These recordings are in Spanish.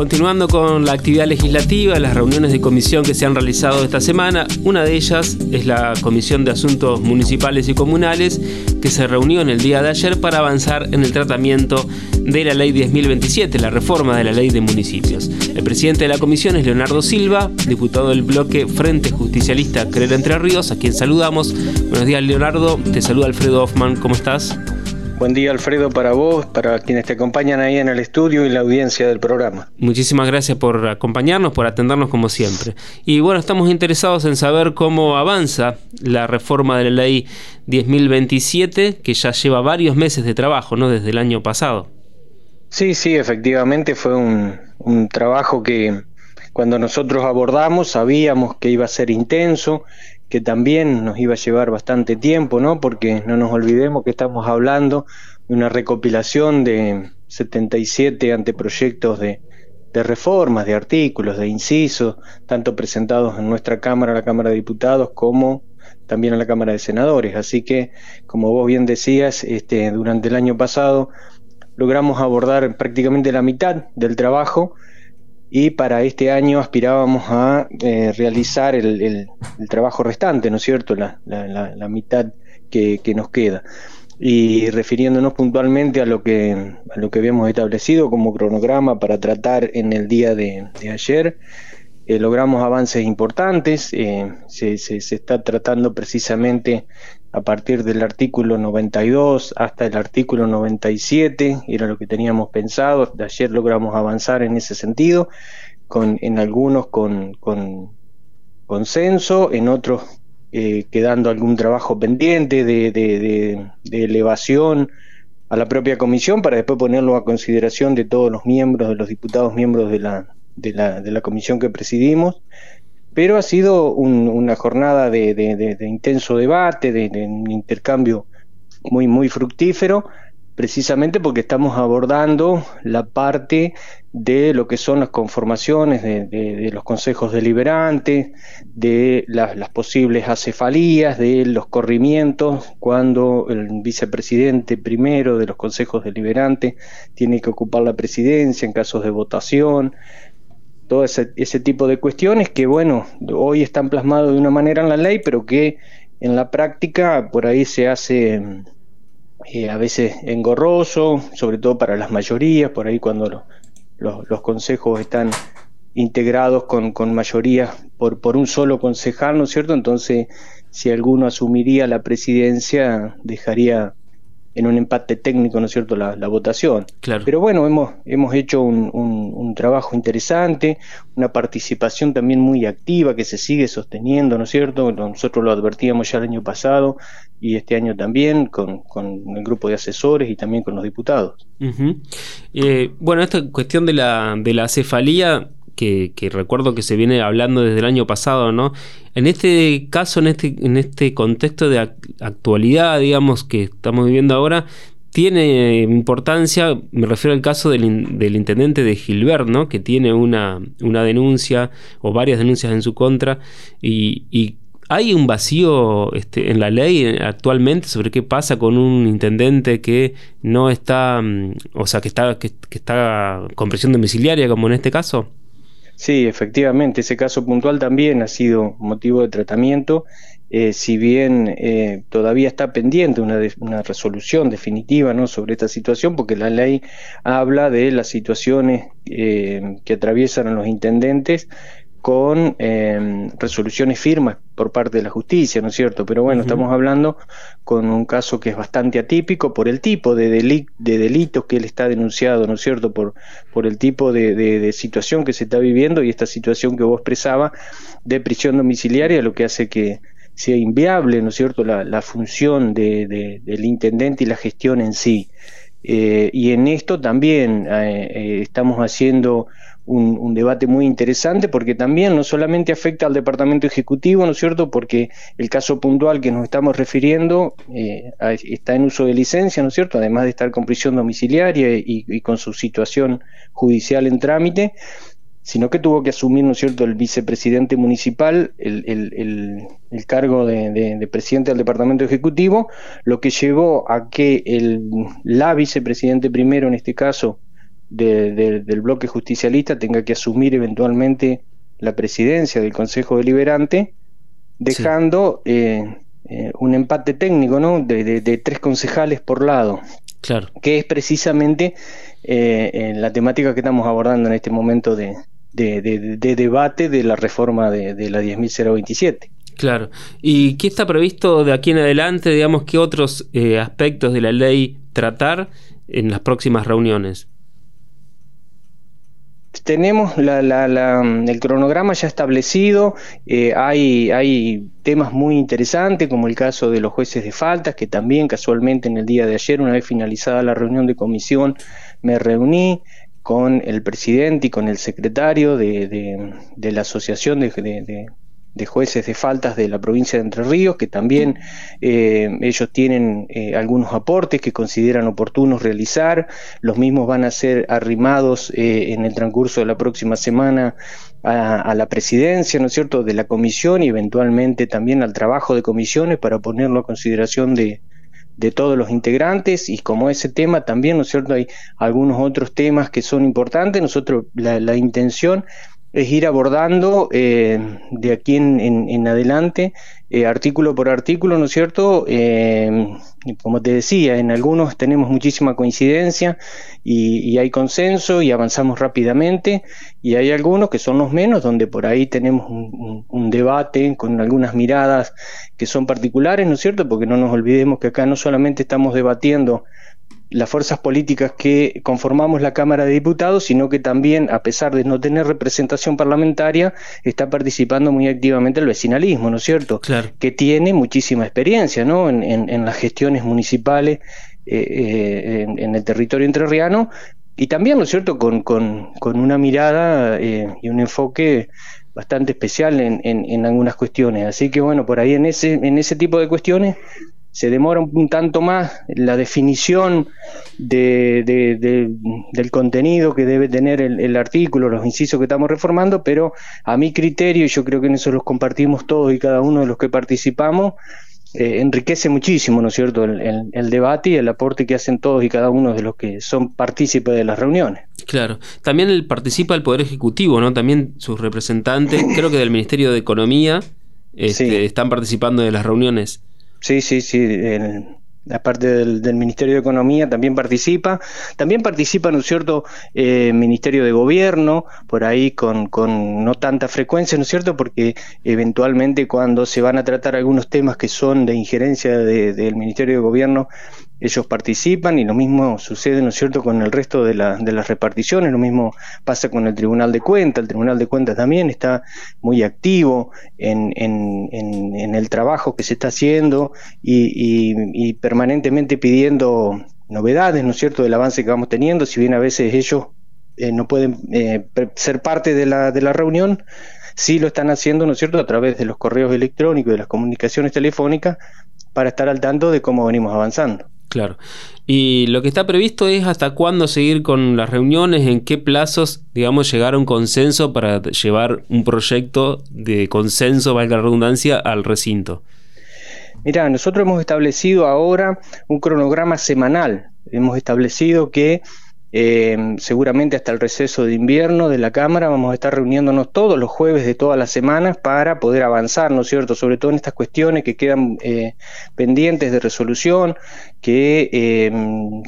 Continuando con la actividad legislativa, las reuniones de comisión que se han realizado esta semana, una de ellas es la Comisión de Asuntos Municipales y Comunales, que se reunió en el día de ayer para avanzar en el tratamiento de la Ley 10.027, la reforma de la Ley de Municipios. El presidente de la comisión es Leonardo Silva, diputado del bloque Frente Justicialista Creer Entre Ríos, a quien saludamos. Buenos días, Leonardo. Te saluda Alfredo Hoffman. ¿Cómo estás? Buen día Alfredo para vos, para quienes te acompañan ahí en el estudio y la audiencia del programa. Muchísimas gracias por acompañarnos, por atendernos como siempre. Y bueno, estamos interesados en saber cómo avanza la reforma de la ley 10.027, que ya lleva varios meses de trabajo, ¿no? Desde el año pasado. Sí, sí, efectivamente fue un, un trabajo que cuando nosotros abordamos sabíamos que iba a ser intenso, que también nos iba a llevar bastante tiempo, ¿no? Porque no nos olvidemos que estamos hablando de una recopilación de 77 anteproyectos de, de reformas, de artículos, de incisos, tanto presentados en nuestra Cámara, la Cámara de Diputados, como también en la Cámara de Senadores. Así que, como vos bien decías, este, durante el año pasado logramos abordar prácticamente la mitad del trabajo y para este año aspirábamos a eh, realizar el, trabajo restante, ¿no es cierto? La, mitad que, nos queda. Y refiriéndonos puntualmente a lo que, habíamos establecido como cronograma para tratar en el día de, ayer, eh, logramos avances importantes. Eh, se, está tratando precisamente a partir del artículo 92 hasta el artículo 97, era lo que teníamos pensado, de ayer logramos avanzar en ese sentido, con, en algunos con, con consenso, en otros eh, quedando algún trabajo pendiente de, de, de, elevación a la propia comisión para después ponerlo a consideración de todos los miembros, de los diputados miembros de la, de la, de la comisión que presidimos pero ha sido una jornada de, intenso debate, de, un intercambio muy, fructífero, precisamente porque estamos abordando la parte de lo que son las conformaciones de, los consejos deliberantes, de las, posibles acefalías, de los corrimientos, cuando el vicepresidente primero de los consejos deliberantes tiene que ocupar la presidencia en casos de votación, todo ese, ese tipo de cuestiones que, bueno, hoy están plasmados de una manera en la ley, pero que en la práctica por ahí se hace eh, a veces engorroso, sobre todo para las mayorías, por ahí cuando los consejos están integrados con, con mayoría por, por un solo concejal, ¿no es cierto? Entonces, si alguno asumiría la presidencia, dejaría en un empate técnico, ¿no es cierto?, la, votación. Claro. Pero bueno, hemos, hemos hecho un, un, trabajo interesante, una participación también muy activa que se sigue sosteniendo, ¿no es cierto? Nosotros lo advertíamos ya el año pasado y este año también con, con el grupo de asesores y también con los diputados. Eh, bueno, esta cuestión de la, de la cefalía que, recuerdo que se viene hablando desde el año pasado, ¿no? En este caso, en este, en este contexto de actualidad, digamos, que estamos viviendo ahora, tiene importancia, me refiero al caso del, intendente de Gilbert, ¿no? que tiene una, una, denuncia o varias denuncias en su contra y, hay un vacío este, en la ley actualmente sobre qué pasa con un intendente que no está, mm, o sea, que está, que está con presión domiciliaria, como en este caso. Sí, efectivamente, ese caso puntual también ha sido motivo de tratamiento, eh, si bien eh, todavía está pendiente una, una, resolución definitiva ¿no? sobre esta situación, porque la ley habla de las situaciones eh, que atraviesan a los intendentes con em, resoluciones firmas por parte de la justicia, ¿no es cierto? Pero bueno, estamos hablando con un caso que es bastante atípico por el tipo de, de delitos que él está denunciado, ¿no es cierto? Por, por el tipo de, situación que se está viviendo y esta situación que vos expresaba de prisión domiciliaria, lo que hace que sea inviable, ¿no es cierto?, la, función de, del intendente y la gestión en sí. Eh, y en esto también eh, eh, estamos haciendo un, debate muy interesante porque también no solamente afecta al Departamento Ejecutivo, ¿no es cierto? Porque el caso puntual que nos estamos refiriendo eh, está en uso de licencia, ¿no es cierto? Además de estar con prisión domiciliaria y, con su situación judicial en trámite, sino que tuvo que asumir, ¿no es cierto?, el vicepresidente municipal, el, cargo de, presidente del Departamento Ejecutivo, lo que llevó a que el, la vicepresidente primero, en este caso, del bloque justicialista tenga que asumir eventualmente la presidencia del Consejo Deliberante, dejando eh, eh, un empate técnico ¿no? de, tres concejales por lado. Claro. Que es precisamente eh, la temática que estamos abordando en este momento de, debate de la reforma de, la 10.027. Claro. ¿Y qué está previsto de aquí en adelante? Digamos, ¿qué otros aspectos de la ley tratar en las próximas reuniones? Tenemos el cronograma ya establecido, eh, hay, hay temas muy interesantes como el caso de los jueces de faltas, que también casualmente en el día de ayer, una vez finalizada la reunión de comisión, me reuní con el presidente y con el secretario de, la Asociación de jueces de faltas de la provincia de Entre Ríos, que también eh, ellos tienen eh, algunos aportes que consideran oportunos realizar. Los mismos van a ser arrimados eh, en el transcurso de la próxima semana a, la presidencia, ¿no es cierto?, de la comisión y eventualmente también al trabajo de comisiones para ponerlo a consideración de, de todos los integrantes y como ese tema también, ¿no es cierto?, hay algunos otros temas que son importantes. Nosotros la, la intención es ir abordando eh, de aquí en, adelante, eh, artículo por artículo, ¿no es cierto? Eh, como te decía, en algunos tenemos muchísima coincidencia y, hay consenso y avanzamos rápidamente, y hay algunos que son los menos, donde por ahí tenemos un debate con algunas miradas que son particulares, ¿no es cierto? Porque no nos olvidemos que acá no solamente estamos debatiendo las fuerzas políticas que conformamos la Cámara de Diputados, sino que también, a pesar de no tener representación parlamentaria, está participando muy activamente el vecinalismo, ¿no es cierto? Claro. Que tiene muchísima experiencia, ¿no? En, en, las gestiones municipales eh, eh, en, el territorio entrerriano y también, ¿no es cierto?, con, con, con una mirada eh, y un enfoque bastante especial en, en, algunas cuestiones. Así que bueno, por ahí en ese, en ese tipo de cuestiones se demora un, tanto más la definición de, del contenido que debe tener el, artículo, los incisos que estamos reformando, pero a mi criterio, y yo creo que en eso los compartimos todos y cada uno de los que participamos, eh, enriquece muchísimo, ¿no es cierto?, el, debate y el aporte que hacen todos y cada uno de los que son partícipes de las reuniones. Claro, también participa el Poder Ejecutivo, ¿no? También sus representantes, creo que del Ministerio de Economía, este, están participando de las reuniones. Sí, sí, sí. la parte del, Ministerio de Economía también participa. También participa, ¿no es cierto?, eh, Ministerio de Gobierno, por ahí con, con no tanta frecuencia, ¿no es cierto?, porque eventualmente cuando se van a tratar algunos temas que son de injerencia del Ministerio de Gobierno, ellos participan y lo mismo sucede, ¿no es cierto?, con el resto de, las reparticiones, lo mismo pasa con el Tribunal de Cuentas, el Tribunal de Cuentas también está muy activo en, el trabajo que se está haciendo y, permanentemente pidiendo novedades, ¿no es cierto?, del avance que vamos teniendo, si bien a veces ellos eh, no pueden eh, ser parte de la, de la reunión, sí lo están haciendo, ¿no es cierto?, a través de los correos electrónicos, de las comunicaciones telefónicas, para estar al tanto de cómo venimos avanzando. Claro. Y lo que está previsto es hasta cuándo seguir con las reuniones, en qué plazos, digamos, llegar a un consenso para llevar un proyecto de consenso, valga la redundancia, al recinto. Mira, nosotros hemos establecido ahora un cronograma semanal. Hemos establecido que eh, seguramente hasta el receso de invierno de la Cámara vamos a estar reuniéndonos todos los jueves de todas las semanas para poder avanzar, ¿no es cierto? Sobre todo en estas cuestiones que quedan eh, pendientes de resolución, que eh,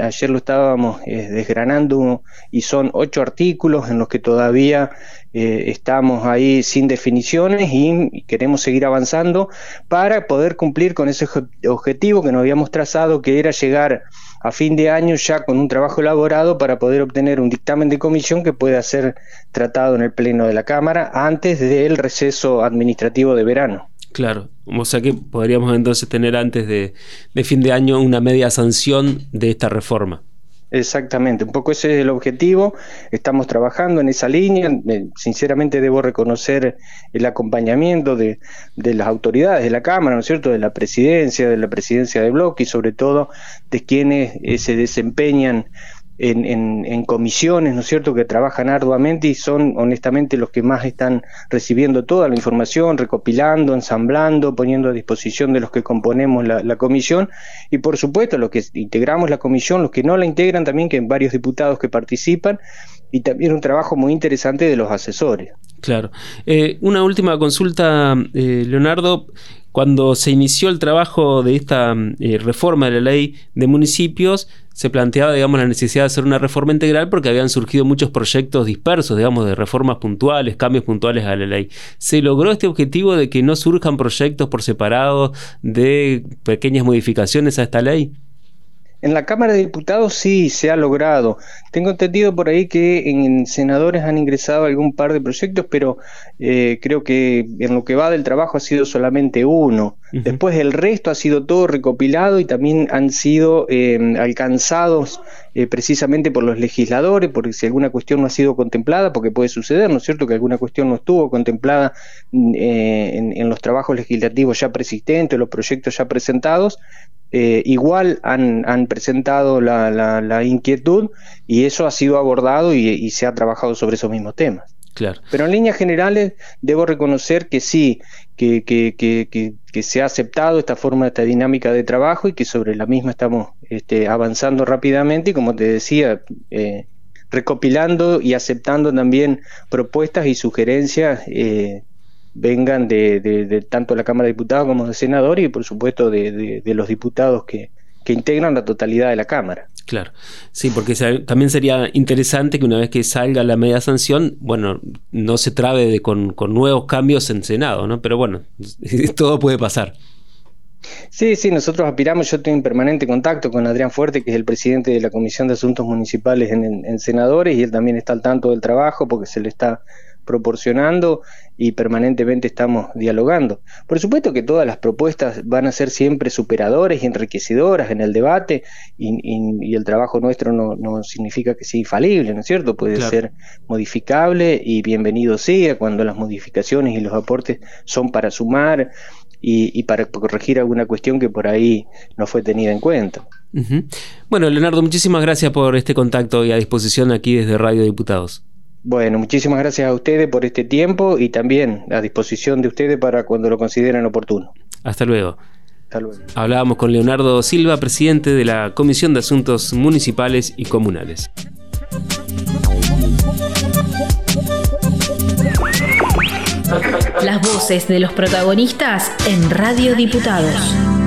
ayer lo estábamos desgranando y son ocho artículos en los que todavía estamos ahí sin definiciones y queremos seguir avanzando para poder cumplir con ese objetivo que nos habíamos trazado, que era llegar a fin de año ya con un trabajo elaborado para poder obtener un dictamen de comisión que pueda ser tratado en el Pleno de la Cámara antes del receso administrativo de verano. Claro, o sea que podríamos entonces tener antes de, de fin de año una media sanción de esta reforma. Exactamente, un poco ese es el objetivo, estamos trabajando en esa línea, sinceramente debo reconocer el acompañamiento de, las autoridades de la Cámara, ¿no es cierto?, de la presidencia, de la presidencia de bloque y sobre todo de quienes eh, se desempeñan en, comisiones, ¿no es cierto?, que trabajan arduamente y son honestamente los que más están recibiendo toda la información, recopilando, ensamblando, poniendo a disposición de los que componemos la, comisión y por supuesto los que integramos la comisión, los que no la integran también, que hay varios diputados que participan y también un trabajo muy interesante de los asesores. Claro. Eh, una última consulta, eh, Leonardo. Cuando se inició el trabajo de esta eh, reforma de la ley de municipios, se planteaba, digamos, la necesidad de hacer una reforma integral porque habían surgido muchos proyectos dispersos, digamos, de reformas puntuales, cambios puntuales a la ley. ¿Se logró este objetivo de que no surjan proyectos por separado de pequeñas modificaciones a esta ley? En la Cámara de Diputados sí se ha logrado. Tengo entendido por ahí que en senadores han ingresado algún par de proyectos, pero eh, creo que en lo que va del trabajo ha sido solamente uno. Después el resto ha sido todo recopilado y también han sido eh, alcanzados eh, precisamente por los legisladores, porque si alguna cuestión no ha sido contemplada, porque puede suceder, ¿no es cierto?, que alguna cuestión no estuvo contemplada mm, en, los trabajos legislativos ya persistentes, los proyectos ya presentados, igual han, presentado la, inquietud y eso ha sido abordado y se ha trabajado sobre esos mismos temas. Pero en líneas generales debo reconocer que sí, que, que, que, que, se ha aceptado esta forma, esta dinámica de trabajo y que sobre la misma estamos este, avanzando rápidamente y como te decía, eh, recopilando y aceptando también propuestas y sugerencias eh, vengan de, de, tanto la Cámara de Diputados como de senadores y por supuesto de, de los diputados que, que integran la totalidad de la Cámara. Claro, sí, porque también sería interesante que una vez que salga la media sanción, bueno, no se trabe de, con, nuevos cambios en Senado, ¿no? Pero bueno, todo puede pasar. Sí, sí, nosotros aspiramos, yo estoy en permanente contacto con Adrián Fuerte, que es el presidente de la Comisión de Asuntos Municipales en Senadores, y él también está al tanto del trabajo porque se le está proporcionando y permanentemente estamos dialogando. Por supuesto que todas las propuestas van a ser siempre superadoras y enriquecedoras en el debate y, el trabajo nuestro no, significa que sea infalible, ¿no es cierto? Puede ser modificable y bienvenido sea cuando las modificaciones y los aportes son para sumar y, para corregir alguna cuestión que por ahí no fue tenida en cuenta. Bueno, Leonardo, muchísimas gracias por este contacto y a disposición aquí desde Radio Diputados. Bueno, muchísimas gracias a ustedes por este tiempo y también a disposición de ustedes para cuando lo consideren oportuno. Hasta luego. Hablábamos con Leonardo Silva, presidente de la Comisión de Asuntos Municipales y Comunales. Las voces de los protagonistas en Radio Diputados.